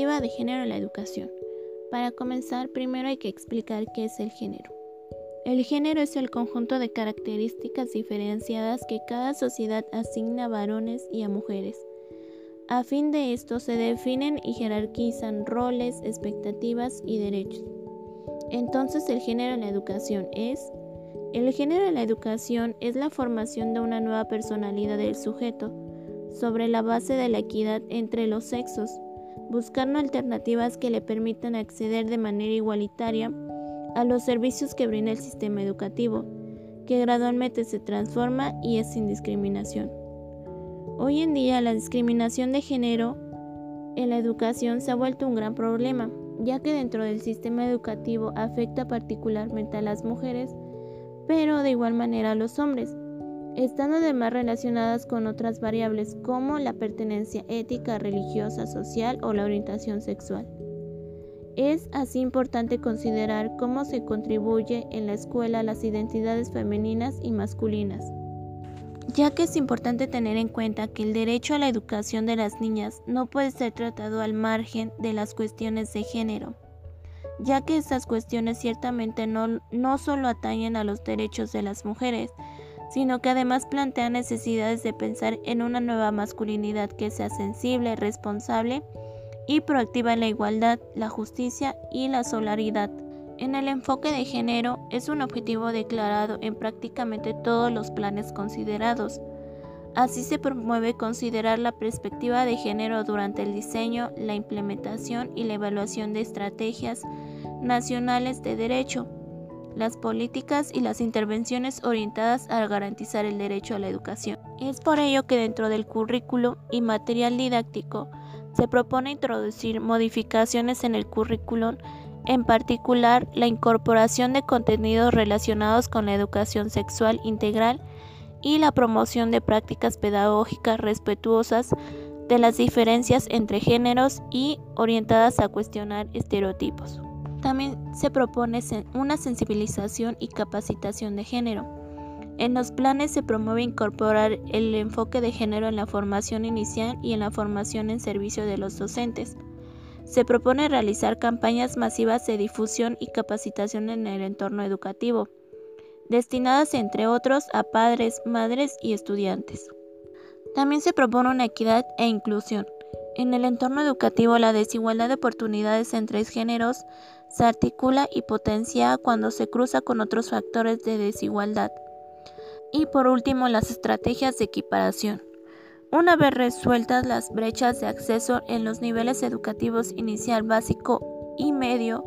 De género en la educación. Para comenzar, primero hay que explicar qué es el género. El género es el conjunto de características diferenciadas que cada sociedad asigna a varones y a mujeres. A fin de esto se definen y jerarquizan roles, expectativas y derechos. Entonces el género en la educación es el género en la educación es la formación de una nueva personalidad del sujeto sobre la base de la equidad entre los sexos buscando alternativas que le permitan acceder de manera igualitaria a los servicios que brinda el sistema educativo, que gradualmente se transforma y es sin discriminación. Hoy en día la discriminación de género en la educación se ha vuelto un gran problema, ya que dentro del sistema educativo afecta particularmente a las mujeres, pero de igual manera a los hombres, están además relacionadas con otras variables como la pertenencia ética, religiosa, social o la orientación sexual. Es así importante considerar cómo se contribuye en la escuela a las identidades femeninas y masculinas, ya que es importante tener en cuenta que el derecho a la educación de las niñas no puede ser tratado al margen de las cuestiones de género, ya que estas cuestiones ciertamente no, no solo atañen a los derechos de las mujeres, sino que además plantea necesidades de pensar en una nueva masculinidad que sea sensible, responsable y proactiva en la igualdad, la justicia y la solidaridad. En el enfoque de género es un objetivo declarado en prácticamente todos los planes considerados. Así se promueve considerar la perspectiva de género durante el diseño, la implementación y la evaluación de estrategias nacionales de derecho las políticas y las intervenciones orientadas a garantizar el derecho a la educación. Es por ello que dentro del currículo y material didáctico se propone introducir modificaciones en el currículum, en particular la incorporación de contenidos relacionados con la educación sexual integral y la promoción de prácticas pedagógicas respetuosas de las diferencias entre géneros y orientadas a cuestionar estereotipos. También se propone una sensibilización y capacitación de género. En los planes se promueve incorporar el enfoque de género en la formación inicial y en la formación en servicio de los docentes. Se propone realizar campañas masivas de difusión y capacitación en el entorno educativo, destinadas entre otros a padres, madres y estudiantes. También se propone una equidad e inclusión. En el entorno educativo, la desigualdad de oportunidades entre géneros se articula y potencia cuando se cruza con otros factores de desigualdad. Y por último, las estrategias de equiparación. Una vez resueltas las brechas de acceso en los niveles educativos inicial, básico y medio,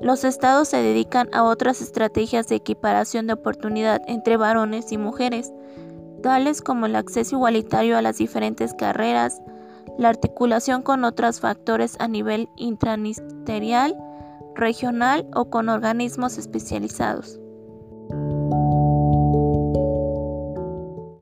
los estados se dedican a otras estrategias de equiparación de oportunidad entre varones y mujeres, tales como el acceso igualitario a las diferentes carreras, la articulación con otros factores a nivel intraministerial, regional o con organismos especializados.